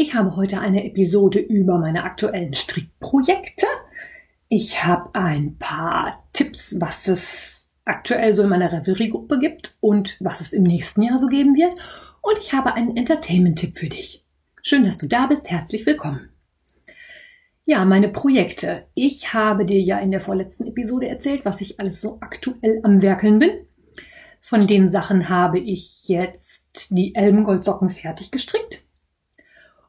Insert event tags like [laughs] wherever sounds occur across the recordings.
Ich habe heute eine Episode über meine aktuellen Strickprojekte. Ich habe ein paar Tipps, was es aktuell so in meiner Revelry-Gruppe gibt und was es im nächsten Jahr so geben wird. Und ich habe einen Entertainment-Tipp für dich. Schön, dass du da bist. Herzlich willkommen. Ja, meine Projekte. Ich habe dir ja in der vorletzten Episode erzählt, was ich alles so aktuell am Werkeln bin. Von den Sachen habe ich jetzt die Elbengoldsocken fertig gestrickt.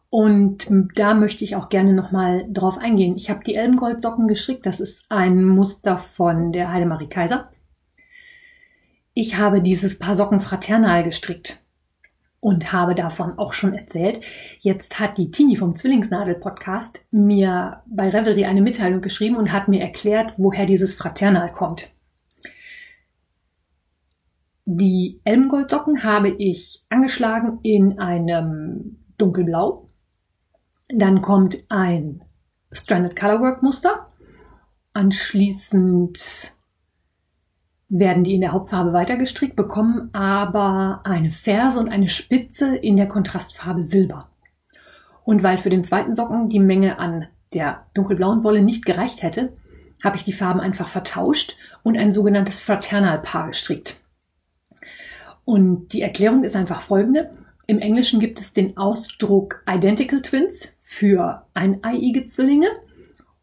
Und da möchte ich auch gerne nochmal drauf eingehen. Ich habe die Elbengoldsocken gestrickt. Das ist ein Muster von der Heidemarie Kaiser. Ich habe dieses Paar Socken fraternal gestrickt und habe davon auch schon erzählt. Jetzt hat die Tini vom Zwillingsnadel-Podcast mir bei Revelry eine Mitteilung geschrieben und hat mir erklärt, woher dieses Fraternal kommt. Die Elbengoldsocken habe ich angeschlagen in einem dunkelblau dann kommt ein Stranded Colorwork Muster. Anschließend werden die in der Hauptfarbe weitergestrickt, bekommen aber eine Ferse und eine Spitze in der Kontrastfarbe Silber. Und weil für den zweiten Socken die Menge an der dunkelblauen Wolle nicht gereicht hätte, habe ich die Farben einfach vertauscht und ein sogenanntes Fraternal-Paar gestrickt. Und die Erklärung ist einfach folgende. Im Englischen gibt es den Ausdruck Identical Twins für eineiige Zwillinge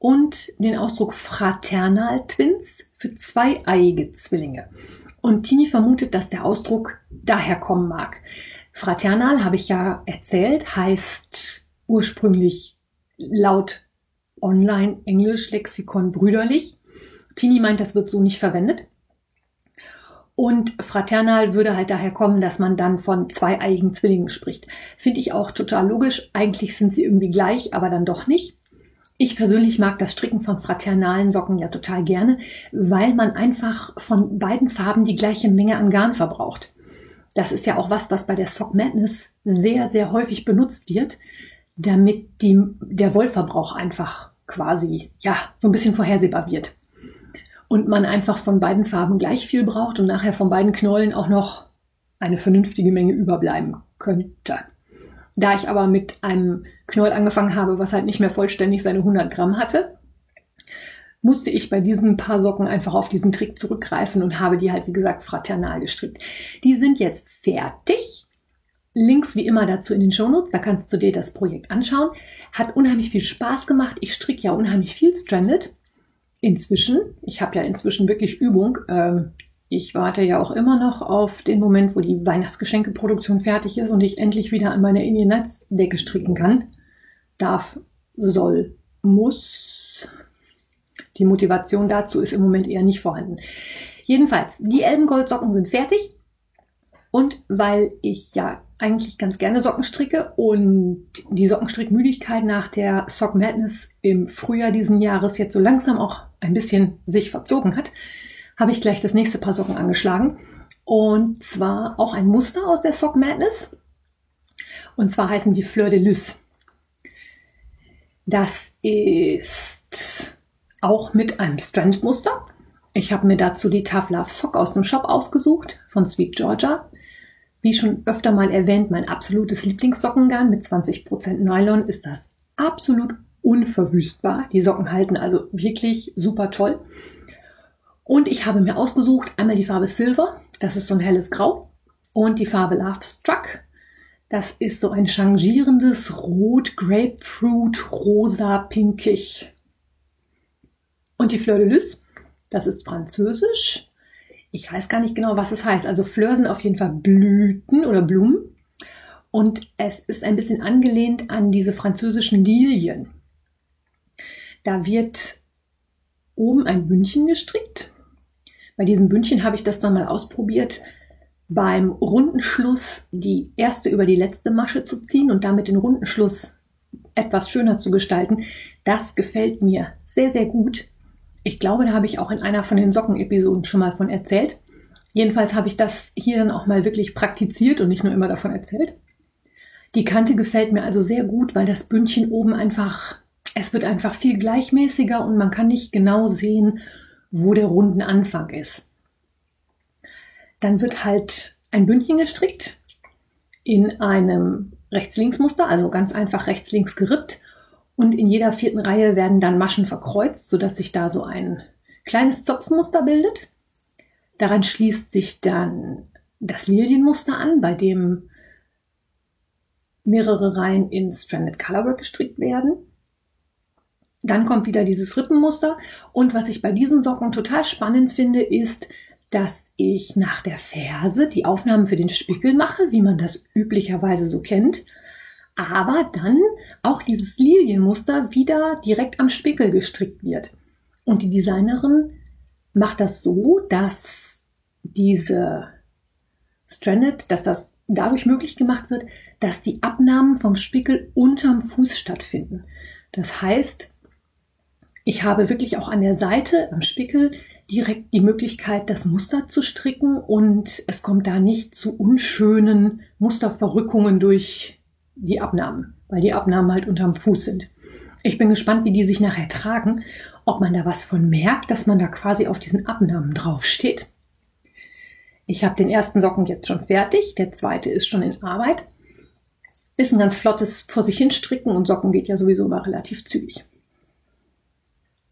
und den Ausdruck Fraternal Twins für zweieiige Zwillinge. Und Tini vermutet, dass der Ausdruck daher kommen mag. Fraternal, habe ich ja erzählt, heißt ursprünglich laut Online-Englisch-Lexikon brüderlich. Tini meint, das wird so nicht verwendet. Und fraternal würde halt daher kommen, dass man dann von zweieigen Zwillingen spricht. Finde ich auch total logisch. Eigentlich sind sie irgendwie gleich, aber dann doch nicht. Ich persönlich mag das Stricken von fraternalen Socken ja total gerne, weil man einfach von beiden Farben die gleiche Menge an Garn verbraucht. Das ist ja auch was, was bei der Sock Madness sehr, sehr häufig benutzt wird, damit die, der Wollverbrauch einfach quasi, ja, so ein bisschen vorhersehbar wird und man einfach von beiden Farben gleich viel braucht und nachher von beiden Knollen auch noch eine vernünftige Menge überbleiben könnte. Da ich aber mit einem Knoll angefangen habe, was halt nicht mehr vollständig seine 100 Gramm hatte, musste ich bei diesen paar Socken einfach auf diesen Trick zurückgreifen und habe die halt, wie gesagt, fraternal gestrickt. Die sind jetzt fertig. Links wie immer dazu in den Shownotes, da kannst du dir das Projekt anschauen. Hat unheimlich viel Spaß gemacht. Ich stricke ja unheimlich viel Stranded inzwischen, ich habe ja inzwischen wirklich Übung, ähm, ich warte ja auch immer noch auf den Moment, wo die Weihnachtsgeschenkeproduktion fertig ist und ich endlich wieder an meiner Indian Nights Decke stricken kann. Darf, soll, muss. Die Motivation dazu ist im Moment eher nicht vorhanden. Jedenfalls, die Elbengoldsocken sind fertig. Und weil ich ja eigentlich ganz gerne Socken stricke und die Sockenstrickmüdigkeit nach der Sock Madness im Frühjahr diesen Jahres jetzt so langsam auch ein bisschen sich verzogen hat, habe ich gleich das nächste Paar Socken angeschlagen. Und zwar auch ein Muster aus der Sock Madness. Und zwar heißen die Fleur de Lys. Das ist auch mit einem Strand-Muster. Ich habe mir dazu die Tough Love Sock aus dem Shop ausgesucht von Sweet Georgia. Wie schon öfter mal erwähnt, mein absolutes Lieblingssockengarn mit 20% Nylon ist das absolut unverwüstbar. Die Socken halten also wirklich super toll. Und ich habe mir ausgesucht einmal die Farbe Silver, das ist so ein helles Grau, und die Farbe Love Struck, das ist so ein changierendes Rot, Grapefruit, Rosa, Pinkig. Und die Fleur de Lys, das ist französisch. Ich weiß gar nicht genau, was es heißt. Also Fleur sind auf jeden Fall Blüten oder Blumen. Und es ist ein bisschen angelehnt an diese französischen Lilien. Da wird oben ein Bündchen gestrickt. Bei diesem Bündchen habe ich das dann mal ausprobiert, beim runden Schluss die erste über die letzte Masche zu ziehen und damit den runden Schluss etwas schöner zu gestalten. Das gefällt mir sehr, sehr gut. Ich glaube, da habe ich auch in einer von den Socken-Episoden schon mal von erzählt. Jedenfalls habe ich das hier dann auch mal wirklich praktiziert und nicht nur immer davon erzählt. Die Kante gefällt mir also sehr gut, weil das Bündchen oben einfach, es wird einfach viel gleichmäßiger und man kann nicht genau sehen, wo der runden Anfang ist. Dann wird halt ein Bündchen gestrickt in einem Rechts-Links-Muster, also ganz einfach rechts-links gerippt. Und in jeder vierten Reihe werden dann Maschen verkreuzt, sodass sich da so ein kleines Zopfmuster bildet. Daran schließt sich dann das Lilienmuster an, bei dem mehrere Reihen in Stranded Colorwork gestrickt werden. Dann kommt wieder dieses Rippenmuster. Und was ich bei diesen Socken total spannend finde, ist, dass ich nach der Ferse die Aufnahmen für den Spickel mache, wie man das üblicherweise so kennt. Aber dann auch dieses Lilienmuster wieder direkt am Spickel gestrickt wird. Und die Designerin macht das so, dass diese Stranded, dass das dadurch möglich gemacht wird, dass die Abnahmen vom Spickel unterm Fuß stattfinden. Das heißt, ich habe wirklich auch an der Seite am Spickel direkt die Möglichkeit, das Muster zu stricken und es kommt da nicht zu unschönen Musterverrückungen durch die Abnahmen, weil die Abnahmen halt unterm Fuß sind. Ich bin gespannt, wie die sich nachher tragen, ob man da was von merkt, dass man da quasi auf diesen Abnahmen draufsteht. Ich habe den ersten Socken jetzt schon fertig, der zweite ist schon in Arbeit. Ist ein ganz flottes vor sich hin stricken und Socken geht ja sowieso immer relativ zügig.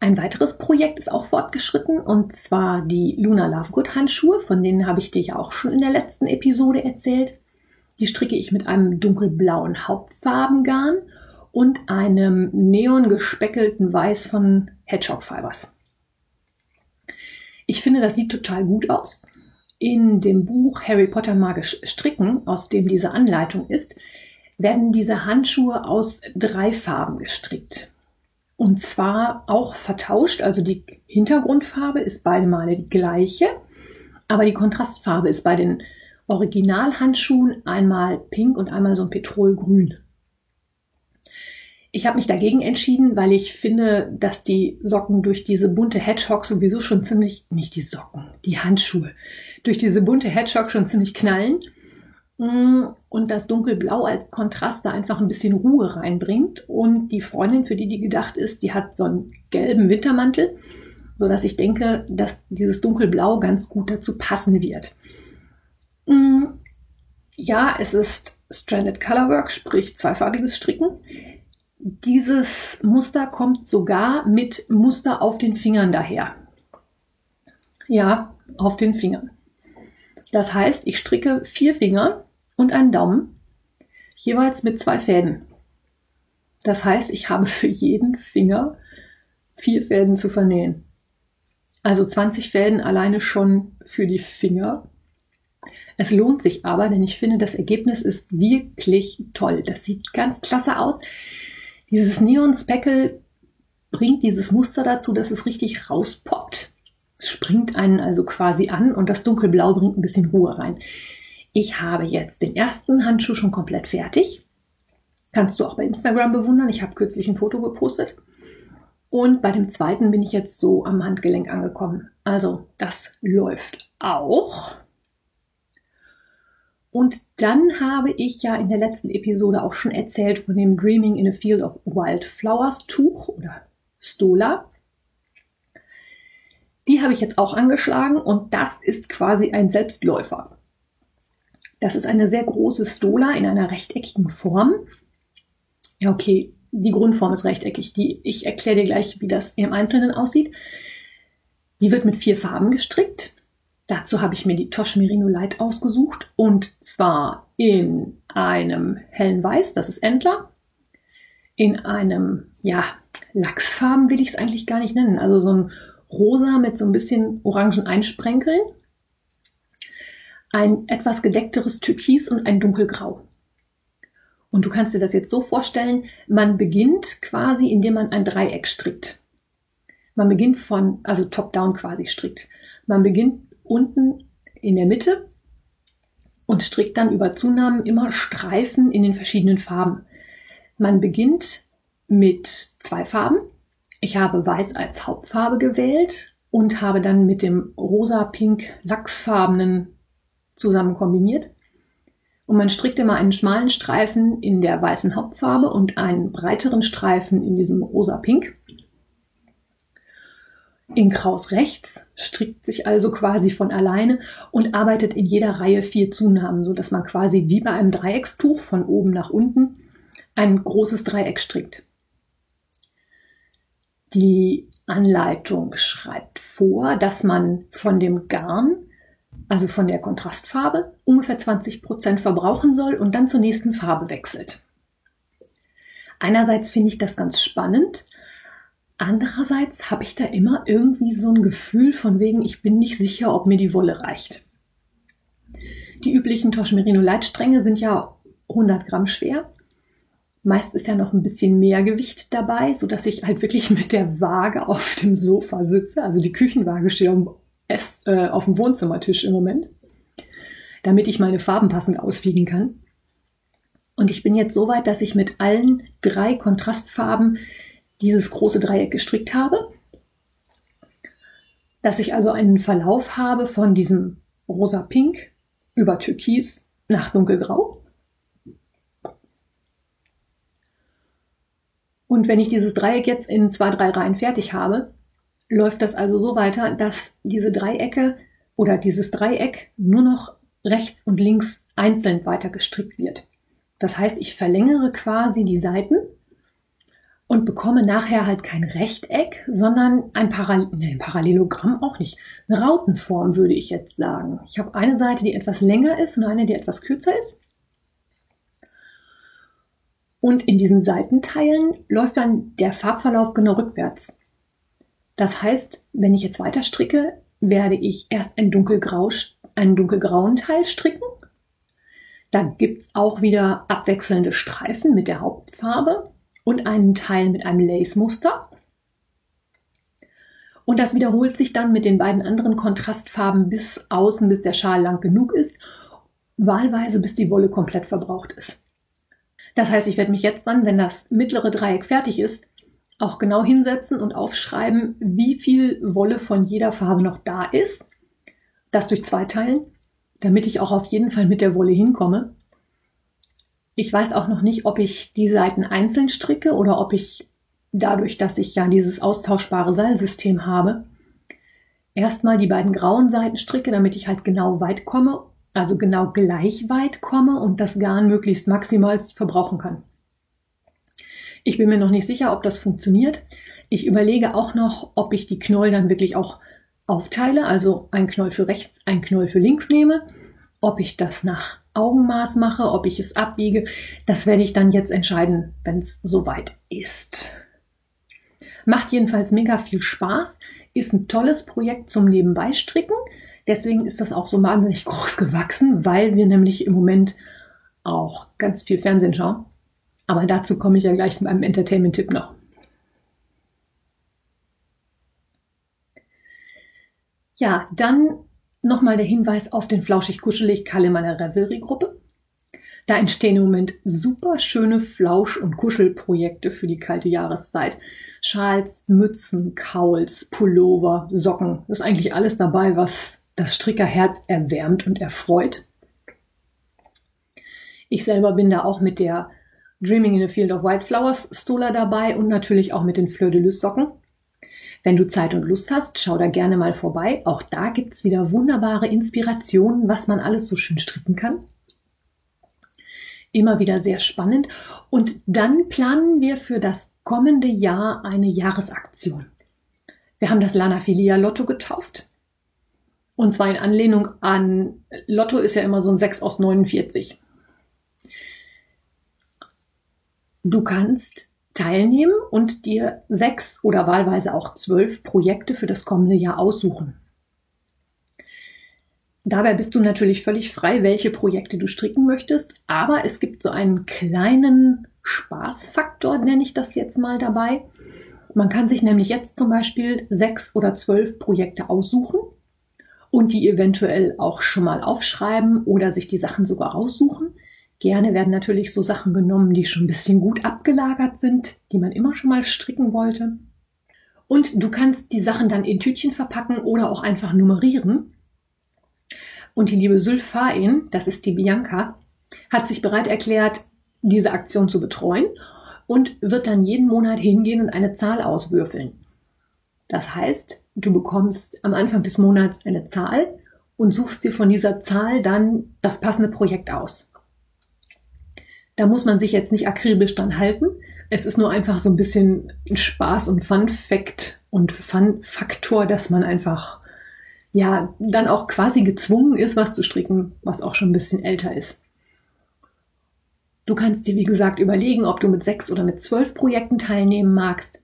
Ein weiteres Projekt ist auch fortgeschritten und zwar die Luna Lovegood Handschuhe, von denen habe ich dir ja auch schon in der letzten Episode erzählt. Die stricke ich mit einem dunkelblauen Hauptfarbengarn und einem neon gespeckelten Weiß von Hedgehog Fibers. Ich finde, das sieht total gut aus. In dem Buch Harry Potter magisch stricken, aus dem diese Anleitung ist, werden diese Handschuhe aus drei Farben gestrickt. Und zwar auch vertauscht, also die Hintergrundfarbe ist beide Male die gleiche, aber die Kontrastfarbe ist bei den Originalhandschuhen einmal pink und einmal so ein Petrolgrün. Ich habe mich dagegen entschieden, weil ich finde, dass die Socken durch diese bunte Hedgehog sowieso schon ziemlich, nicht die Socken, die Handschuhe, durch diese bunte Hedgehog schon ziemlich knallen. Mm, und das Dunkelblau als Kontrast da einfach ein bisschen Ruhe reinbringt. Und die Freundin, für die die gedacht ist, die hat so einen gelben Wintermantel, so dass ich denke, dass dieses Dunkelblau ganz gut dazu passen wird. Mm, ja, es ist Stranded Colorwork, sprich zweifarbiges Stricken. Dieses Muster kommt sogar mit Muster auf den Fingern daher. Ja, auf den Fingern. Das heißt, ich stricke vier Finger und einen Daumen, jeweils mit zwei Fäden. Das heißt, ich habe für jeden Finger vier Fäden zu vernähen. Also 20 Fäden alleine schon für die Finger. Es lohnt sich aber, denn ich finde, das Ergebnis ist wirklich toll. Das sieht ganz klasse aus. Dieses Neon Speckle bringt dieses Muster dazu, dass es richtig rauspoppt. Es springt einen also quasi an und das Dunkelblau bringt ein bisschen Ruhe rein. Ich habe jetzt den ersten Handschuh schon komplett fertig. Kannst du auch bei Instagram bewundern. Ich habe kürzlich ein Foto gepostet. Und bei dem zweiten bin ich jetzt so am Handgelenk angekommen. Also das läuft auch. Und dann habe ich ja in der letzten Episode auch schon erzählt von dem Dreaming in a Field of Wildflowers Tuch oder Stola. Die habe ich jetzt auch angeschlagen und das ist quasi ein Selbstläufer. Das ist eine sehr große Stola in einer rechteckigen Form. Ja, okay, die Grundform ist rechteckig. Die, ich erkläre dir gleich, wie das im Einzelnen aussieht. Die wird mit vier Farben gestrickt. Dazu habe ich mir die Tosh Merino Light ausgesucht und zwar in einem hellen Weiß, das ist Entler, in einem, ja, Lachsfarben will ich es eigentlich gar nicht nennen, also so ein rosa mit so ein bisschen orangen Einsprenkeln ein etwas gedeckteres Türkis und ein dunkelgrau. Und du kannst dir das jetzt so vorstellen, man beginnt quasi, indem man ein Dreieck strickt. Man beginnt von, also top-down quasi strickt. Man beginnt unten in der Mitte und strickt dann über Zunahmen immer Streifen in den verschiedenen Farben. Man beginnt mit zwei Farben. Ich habe Weiß als Hauptfarbe gewählt und habe dann mit dem rosa-pink lachsfarbenen zusammen kombiniert. Und man strickt immer einen schmalen Streifen in der weißen Hauptfarbe und einen breiteren Streifen in diesem rosa-pink. In Kraus rechts strickt sich also quasi von alleine und arbeitet in jeder Reihe vier Zunahmen, so dass man quasi wie bei einem Dreieckstuch von oben nach unten ein großes Dreieck strickt. Die Anleitung schreibt vor, dass man von dem Garn, also von der Kontrastfarbe, ungefähr 20 Prozent verbrauchen soll und dann zur nächsten Farbe wechselt. Einerseits finde ich das ganz spannend, Andererseits habe ich da immer irgendwie so ein Gefühl von wegen, ich bin nicht sicher, ob mir die Wolle reicht. Die üblichen Tosh-Merino Leitstränge sind ja 100 Gramm schwer. Meist ist ja noch ein bisschen mehr Gewicht dabei, so dass ich halt wirklich mit der Waage auf dem Sofa sitze. Also die Küchenwaage steht Ess, äh, auf dem Wohnzimmertisch im Moment, damit ich meine Farben passend auswiegen kann. Und ich bin jetzt so weit, dass ich mit allen drei Kontrastfarben dieses große Dreieck gestrickt habe, dass ich also einen Verlauf habe von diesem rosa-pink über türkis nach dunkelgrau. Und wenn ich dieses Dreieck jetzt in zwei, drei Reihen fertig habe, läuft das also so weiter, dass diese Dreiecke oder dieses Dreieck nur noch rechts und links einzeln weiter gestrickt wird. Das heißt, ich verlängere quasi die Seiten und bekomme nachher halt kein Rechteck, sondern ein, Paral nee, ein Parallelogramm auch nicht. Eine Rautenform würde ich jetzt sagen. Ich habe eine Seite, die etwas länger ist und eine, die etwas kürzer ist. Und in diesen Seitenteilen läuft dann der Farbverlauf genau rückwärts. Das heißt, wenn ich jetzt weiter stricke, werde ich erst ein dunkelgrau, einen dunkelgrauen Teil stricken. Dann gibt's auch wieder abwechselnde Streifen mit der Hauptfarbe und einen Teil mit einem Lace-Muster. Und das wiederholt sich dann mit den beiden anderen Kontrastfarben bis außen, bis der Schal lang genug ist, wahlweise bis die Wolle komplett verbraucht ist. Das heißt, ich werde mich jetzt dann, wenn das mittlere Dreieck fertig ist, auch genau hinsetzen und aufschreiben, wie viel Wolle von jeder Farbe noch da ist. Das durch zwei teilen, damit ich auch auf jeden Fall mit der Wolle hinkomme. Ich weiß auch noch nicht, ob ich die Seiten einzeln stricke oder ob ich dadurch, dass ich ja dieses austauschbare Seilsystem habe, erstmal die beiden grauen Seiten stricke, damit ich halt genau weit komme, also genau gleich weit komme und das Garn möglichst maximal verbrauchen kann. Ich bin mir noch nicht sicher, ob das funktioniert. Ich überlege auch noch, ob ich die Knoll dann wirklich auch aufteile, also ein Knoll für rechts, ein Knoll für links nehme, ob ich das nach Augenmaß mache, ob ich es abwiege, das werde ich dann jetzt entscheiden, wenn es soweit ist. Macht jedenfalls mega viel Spaß, ist ein tolles Projekt zum Nebenbeistricken. Deswegen ist das auch so wahnsinnig [laughs] groß gewachsen, weil wir nämlich im Moment auch ganz viel Fernsehen schauen. Aber dazu komme ich ja gleich mit einem Entertainment-Tipp noch. Ja, dann Nochmal der Hinweis auf den Flauschig-Kuschelig Kalle meiner Revelry-Gruppe. Da entstehen im Moment super schöne Flausch- und Kuschelprojekte für die kalte Jahreszeit. Schals, Mützen, Kauls, Pullover, Socken. Das ist eigentlich alles dabei, was das Strickerherz erwärmt und erfreut. Ich selber bin da auch mit der Dreaming in a Field of White Flowers Stola dabei und natürlich auch mit den Fleur de Lys Socken. Wenn du Zeit und Lust hast, schau da gerne mal vorbei. Auch da gibt's wieder wunderbare Inspirationen, was man alles so schön stricken kann. Immer wieder sehr spannend. Und dann planen wir für das kommende Jahr eine Jahresaktion. Wir haben das Lana Filia Lotto getauft. Und zwar in Anlehnung an Lotto ist ja immer so ein 6 aus 49. Du kannst teilnehmen und dir sechs oder wahlweise auch zwölf Projekte für das kommende Jahr aussuchen. Dabei bist du natürlich völlig frei, welche Projekte du stricken möchtest, aber es gibt so einen kleinen Spaßfaktor, nenne ich das jetzt mal dabei. Man kann sich nämlich jetzt zum Beispiel sechs oder zwölf Projekte aussuchen und die eventuell auch schon mal aufschreiben oder sich die Sachen sogar aussuchen, Gerne werden natürlich so Sachen genommen, die schon ein bisschen gut abgelagert sind, die man immer schon mal stricken wollte. Und du kannst die Sachen dann in Tütchen verpacken oder auch einfach nummerieren. Und die liebe Sylphain, das ist die Bianca, hat sich bereit erklärt, diese Aktion zu betreuen und wird dann jeden Monat hingehen und eine Zahl auswürfeln. Das heißt, du bekommst am Anfang des Monats eine Zahl und suchst dir von dieser Zahl dann das passende Projekt aus. Da muss man sich jetzt nicht akribisch dran halten. Es ist nur einfach so ein bisschen Spaß und Fun-Fact und Fun-Faktor, dass man einfach ja dann auch quasi gezwungen ist, was zu stricken, was auch schon ein bisschen älter ist. Du kannst dir, wie gesagt, überlegen, ob du mit sechs oder mit zwölf Projekten teilnehmen magst.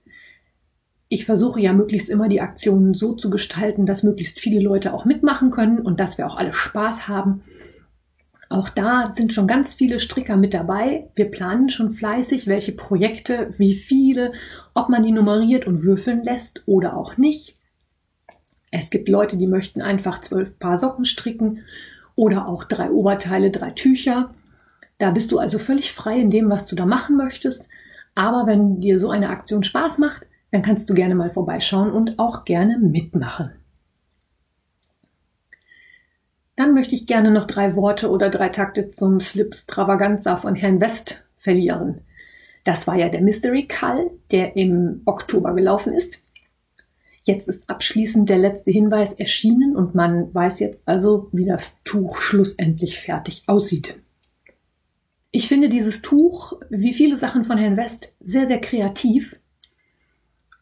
Ich versuche ja möglichst immer die Aktionen so zu gestalten, dass möglichst viele Leute auch mitmachen können und dass wir auch alle Spaß haben. Auch da sind schon ganz viele Stricker mit dabei. Wir planen schon fleißig, welche Projekte, wie viele, ob man die nummeriert und würfeln lässt oder auch nicht. Es gibt Leute, die möchten einfach zwölf Paar Socken stricken oder auch drei Oberteile, drei Tücher. Da bist du also völlig frei in dem, was du da machen möchtest. Aber wenn dir so eine Aktion Spaß macht, dann kannst du gerne mal vorbeischauen und auch gerne mitmachen. Dann möchte ich gerne noch drei Worte oder drei Takte zum Slip Stravaganza von Herrn West verlieren. Das war ja der Mystery Call, der im Oktober gelaufen ist. Jetzt ist abschließend der letzte Hinweis erschienen und man weiß jetzt also, wie das Tuch schlussendlich fertig aussieht. Ich finde dieses Tuch, wie viele Sachen von Herrn West, sehr, sehr kreativ.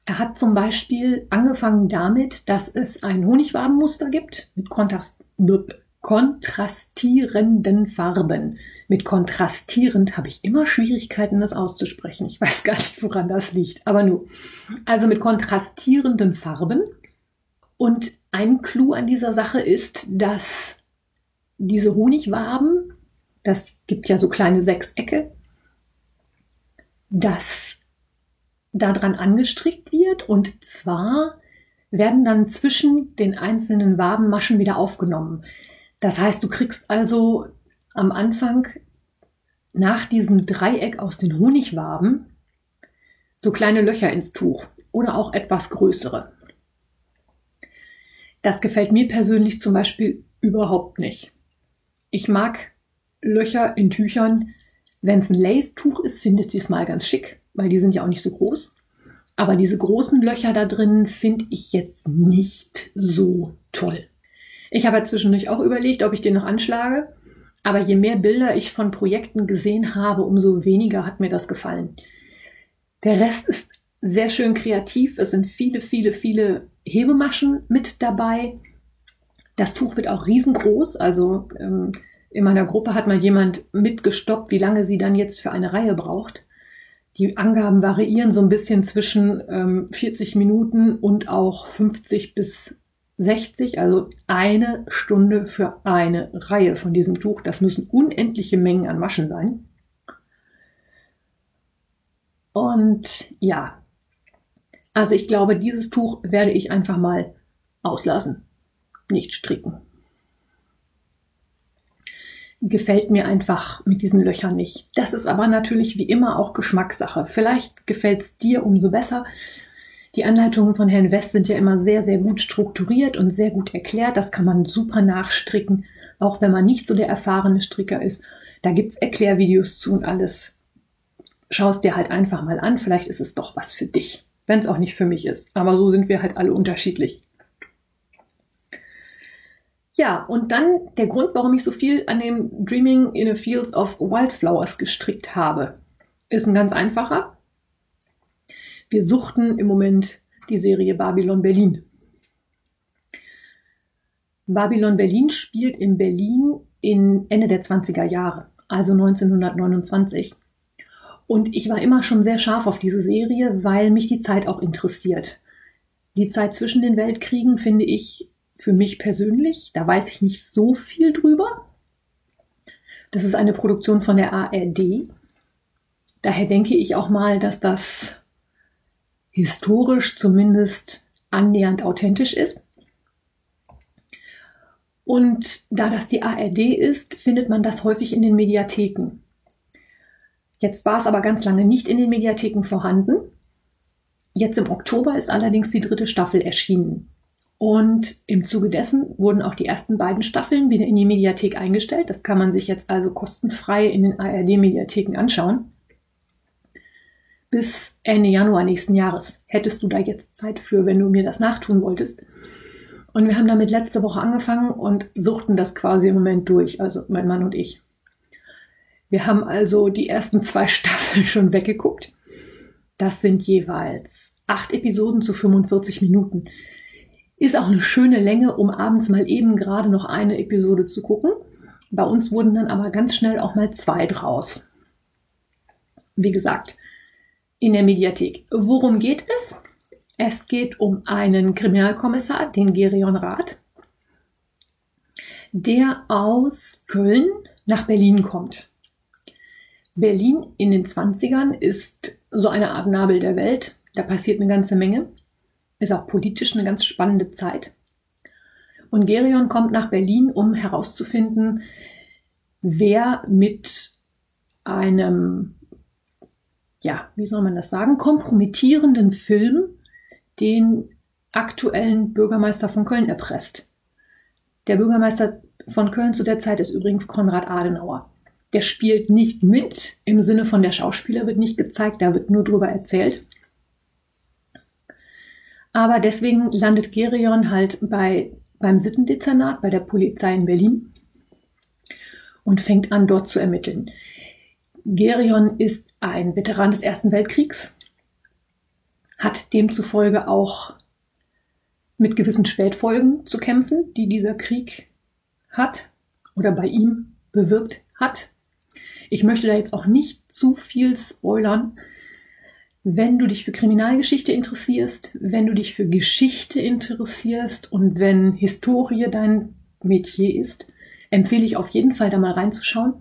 Er hat zum Beispiel angefangen damit, dass es ein Honigwabenmuster gibt mit Kontrast, kontrastierenden Farben. Mit kontrastierend habe ich immer Schwierigkeiten, das auszusprechen. Ich weiß gar nicht, woran das liegt. Aber nur. Also mit kontrastierenden Farben. Und ein Clou an dieser Sache ist, dass diese Honigwaben, das gibt ja so kleine Sechsecke, dass daran angestrickt wird und zwar werden dann zwischen den einzelnen Wabenmaschen wieder aufgenommen. Das heißt, du kriegst also am Anfang nach diesem Dreieck aus den Honigwaben so kleine Löcher ins Tuch oder auch etwas größere. Das gefällt mir persönlich zum Beispiel überhaupt nicht. Ich mag Löcher in Tüchern. Wenn es ein Lace-Tuch ist, finde ich diesmal ganz schick, weil die sind ja auch nicht so groß. Aber diese großen Löcher da drin finde ich jetzt nicht so toll. Ich habe zwischendurch auch überlegt, ob ich den noch anschlage. Aber je mehr Bilder ich von Projekten gesehen habe, umso weniger hat mir das gefallen. Der Rest ist sehr schön kreativ. Es sind viele, viele, viele Hebemaschen mit dabei. Das Tuch wird auch riesengroß. Also ähm, in meiner Gruppe hat mal jemand mitgestoppt, wie lange sie dann jetzt für eine Reihe braucht. Die Angaben variieren so ein bisschen zwischen ähm, 40 Minuten und auch 50 bis 60, also eine Stunde für eine Reihe von diesem Tuch. Das müssen unendliche Mengen an Maschen sein. Und ja, also ich glaube, dieses Tuch werde ich einfach mal auslassen, nicht stricken gefällt mir einfach mit diesen Löchern nicht. Das ist aber natürlich wie immer auch Geschmackssache. Vielleicht gefällt es dir umso besser. Die Anleitungen von Herrn West sind ja immer sehr, sehr gut strukturiert und sehr gut erklärt. Das kann man super nachstricken, auch wenn man nicht so der erfahrene Stricker ist. Da gibt's Erklärvideos zu und alles. Schau es dir halt einfach mal an. Vielleicht ist es doch was für dich, wenn es auch nicht für mich ist. Aber so sind wir halt alle unterschiedlich. Ja, und dann der Grund, warum ich so viel an dem Dreaming in a Fields of Wildflowers gestrickt habe, ist ein ganz einfacher. Wir suchten im Moment die Serie Babylon Berlin. Babylon Berlin spielt in Berlin in Ende der 20er Jahre, also 1929. Und ich war immer schon sehr scharf auf diese Serie, weil mich die Zeit auch interessiert. Die Zeit zwischen den Weltkriegen finde ich für mich persönlich. Da weiß ich nicht so viel drüber. Das ist eine Produktion von der ARD. Daher denke ich auch mal, dass das historisch zumindest annähernd authentisch ist. Und da das die ARD ist, findet man das häufig in den Mediatheken. Jetzt war es aber ganz lange nicht in den Mediatheken vorhanden. Jetzt im Oktober ist allerdings die dritte Staffel erschienen. Und im Zuge dessen wurden auch die ersten beiden Staffeln wieder in die Mediathek eingestellt. Das kann man sich jetzt also kostenfrei in den ARD-Mediatheken anschauen. Bis Ende Januar nächsten Jahres hättest du da jetzt Zeit für, wenn du mir das nachtun wolltest. Und wir haben damit letzte Woche angefangen und suchten das quasi im Moment durch, also mein Mann und ich. Wir haben also die ersten zwei [laughs] Staffeln schon weggeguckt. Das sind jeweils acht Episoden zu 45 Minuten. Ist auch eine schöne Länge, um abends mal eben gerade noch eine Episode zu gucken. Bei uns wurden dann aber ganz schnell auch mal zwei draus. Wie gesagt, in der Mediathek. Worum geht es? Es geht um einen Kriminalkommissar, den Gerion Rath, der aus Köln nach Berlin kommt. Berlin in den 20ern ist so eine Art Nabel der Welt. Da passiert eine ganze Menge. Ist auch politisch eine ganz spannende Zeit. Und Gerion kommt nach Berlin, um herauszufinden, wer mit einem, ja, wie soll man das sagen, kompromittierenden Film den aktuellen Bürgermeister von Köln erpresst. Der Bürgermeister von Köln zu der Zeit ist übrigens Konrad Adenauer der spielt nicht mit, im Sinne von der Schauspieler wird nicht gezeigt, da wird nur drüber erzählt. Aber deswegen landet Gerion halt bei, beim Sittendezernat, bei der Polizei in Berlin und fängt an, dort zu ermitteln. Gerion ist ein Veteran des Ersten Weltkriegs, hat demzufolge auch mit gewissen Spätfolgen zu kämpfen, die dieser Krieg hat oder bei ihm bewirkt hat. Ich möchte da jetzt auch nicht zu viel spoilern. Wenn du dich für Kriminalgeschichte interessierst, wenn du dich für Geschichte interessierst und wenn Historie dein Metier ist, empfehle ich auf jeden Fall da mal reinzuschauen.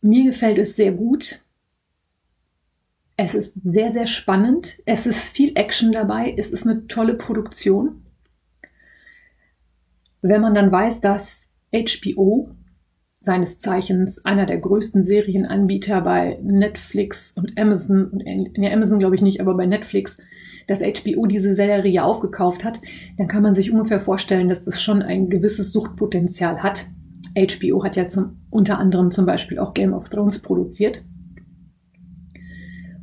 Mir gefällt es sehr gut. Es ist sehr, sehr spannend. Es ist viel Action dabei. Es ist eine tolle Produktion. Wenn man dann weiß, dass HBO seines Zeichens einer der größten Serienanbieter bei Netflix und Amazon und ja, Amazon glaube ich nicht, aber bei Netflix, dass HBO diese Serie aufgekauft hat, dann kann man sich ungefähr vorstellen, dass das schon ein gewisses Suchtpotenzial hat. HBO hat ja zum, unter anderem zum Beispiel auch Game of Thrones produziert.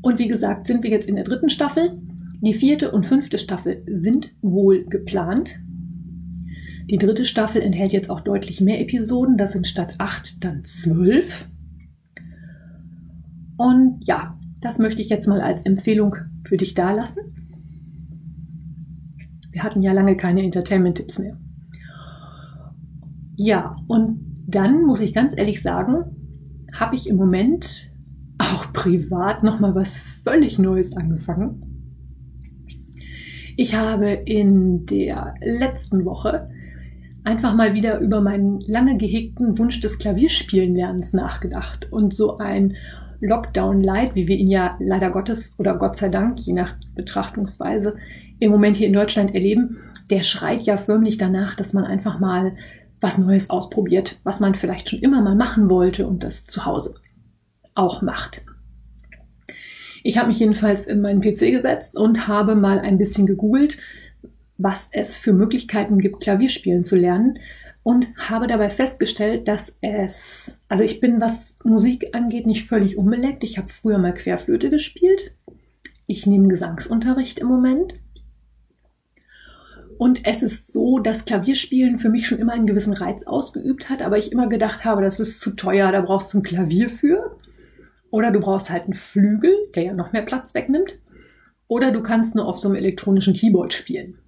Und wie gesagt, sind wir jetzt in der dritten Staffel. Die vierte und fünfte Staffel sind wohl geplant. Die dritte Staffel enthält jetzt auch deutlich mehr Episoden. Das sind statt acht dann zwölf. Und ja, das möchte ich jetzt mal als Empfehlung für dich dalassen. Wir hatten ja lange keine Entertainment-Tipps mehr. Ja, und dann muss ich ganz ehrlich sagen, habe ich im Moment auch privat nochmal was völlig Neues angefangen. Ich habe in der letzten Woche einfach mal wieder über meinen lange gehegten Wunsch des Klavierspielenlernens nachgedacht und so ein Lockdown Light, wie wir ihn ja leider Gottes oder Gott sei Dank, je nach Betrachtungsweise, im Moment hier in Deutschland erleben, der schreit ja förmlich danach, dass man einfach mal was Neues ausprobiert, was man vielleicht schon immer mal machen wollte und das zu Hause auch macht. Ich habe mich jedenfalls in meinen PC gesetzt und habe mal ein bisschen gegoogelt, was es für Möglichkeiten gibt, Klavierspielen zu lernen und habe dabei festgestellt, dass es, also ich bin, was Musik angeht, nicht völlig unbeleckt. Ich habe früher mal Querflöte gespielt. Ich nehme Gesangsunterricht im Moment. Und es ist so, dass Klavierspielen für mich schon immer einen gewissen Reiz ausgeübt hat, aber ich immer gedacht habe, das ist zu teuer, da brauchst du ein Klavier für. Oder du brauchst halt einen Flügel, der ja noch mehr Platz wegnimmt. Oder du kannst nur auf so einem elektronischen Keyboard spielen.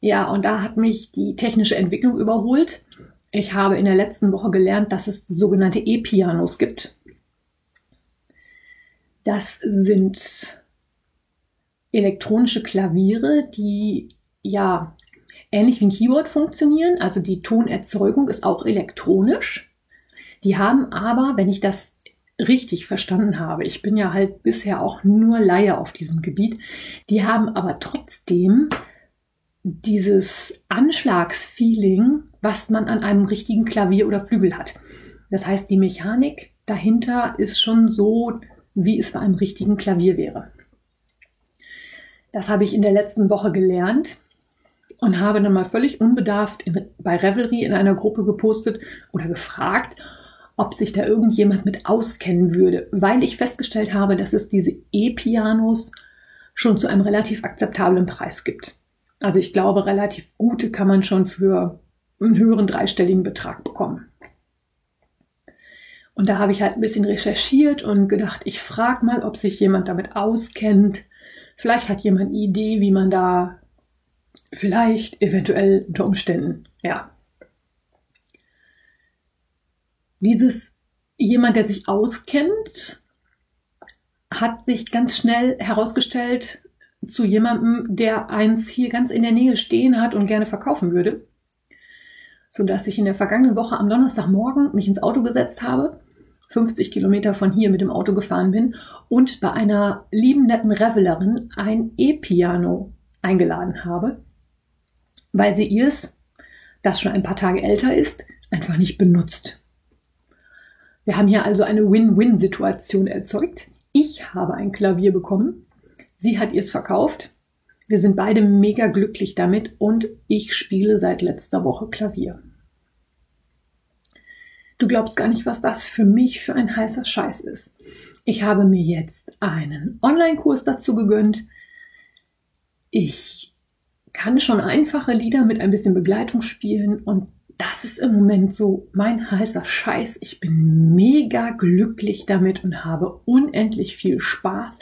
Ja, und da hat mich die technische Entwicklung überholt. Ich habe in der letzten Woche gelernt, dass es sogenannte E-Pianos gibt. Das sind elektronische Klaviere, die ja ähnlich wie ein Keyboard funktionieren. Also die Tonerzeugung ist auch elektronisch. Die haben aber, wenn ich das richtig verstanden habe, ich bin ja halt bisher auch nur Laie auf diesem Gebiet, die haben aber trotzdem dieses Anschlagsfeeling, was man an einem richtigen Klavier oder Flügel hat. Das heißt, die Mechanik dahinter ist schon so, wie es bei einem richtigen Klavier wäre. Das habe ich in der letzten Woche gelernt und habe dann mal völlig unbedarft in, bei Revelry in einer Gruppe gepostet oder gefragt, ob sich da irgendjemand mit auskennen würde, weil ich festgestellt habe, dass es diese E-Pianos schon zu einem relativ akzeptablen Preis gibt. Also ich glaube, relativ gute kann man schon für einen höheren dreistelligen Betrag bekommen. Und da habe ich halt ein bisschen recherchiert und gedacht, ich frage mal, ob sich jemand damit auskennt. Vielleicht hat jemand eine Idee, wie man da vielleicht eventuell unter Umständen, ja. Dieses jemand, der sich auskennt, hat sich ganz schnell herausgestellt zu jemandem, der eins hier ganz in der Nähe stehen hat und gerne verkaufen würde. So dass ich in der vergangenen Woche am Donnerstagmorgen mich ins Auto gesetzt habe, 50 Kilometer von hier mit dem Auto gefahren bin und bei einer lieben netten Revelerin ein E-Piano eingeladen habe, weil sie ihrs, das schon ein paar Tage älter ist, einfach nicht benutzt. Wir haben hier also eine Win-Win-Situation erzeugt. Ich habe ein Klavier bekommen, sie hat ihrs verkauft. Wir sind beide mega glücklich damit und ich spiele seit letzter Woche Klavier. Du glaubst gar nicht, was das für mich für ein heißer Scheiß ist. Ich habe mir jetzt einen Online-Kurs dazu gegönnt. Ich kann schon einfache Lieder mit ein bisschen Begleitung spielen und das ist im Moment so mein heißer Scheiß. Ich bin mega glücklich damit und habe unendlich viel Spaß.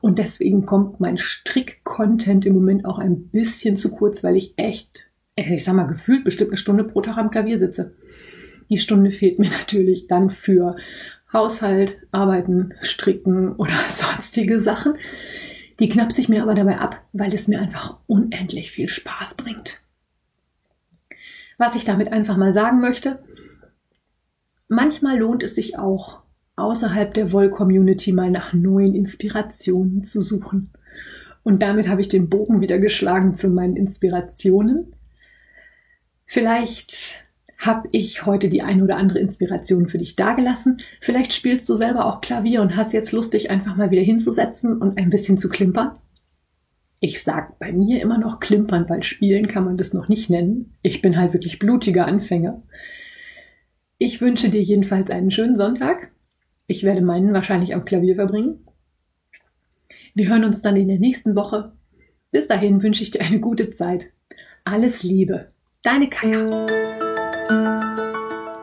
Und deswegen kommt mein Strick-Content im Moment auch ein bisschen zu kurz, weil ich echt, ich sag mal, gefühlt bestimmt eine Stunde pro Tag am Klavier sitze. Die Stunde fehlt mir [laughs] natürlich dann für Haushalt, Arbeiten, Stricken oder [laughs] sonstige Sachen. Die knapse ich mir aber dabei ab, weil es mir einfach unendlich viel Spaß bringt. Was ich damit einfach mal sagen möchte, manchmal lohnt es sich auch, außerhalb der Woll-Community mal nach neuen Inspirationen zu suchen. Und damit habe ich den Bogen wieder geschlagen zu meinen Inspirationen. Vielleicht habe ich heute die ein oder andere Inspiration für dich dagelassen. Vielleicht spielst du selber auch Klavier und hast jetzt Lust, dich einfach mal wieder hinzusetzen und ein bisschen zu klimpern. Ich sag bei mir immer noch klimpern, weil spielen kann man das noch nicht nennen. Ich bin halt wirklich blutiger Anfänger. Ich wünsche dir jedenfalls einen schönen Sonntag. Ich werde meinen wahrscheinlich am Klavier verbringen. Wir hören uns dann in der nächsten Woche. Bis dahin wünsche ich dir eine gute Zeit. Alles Liebe. Deine Kaya.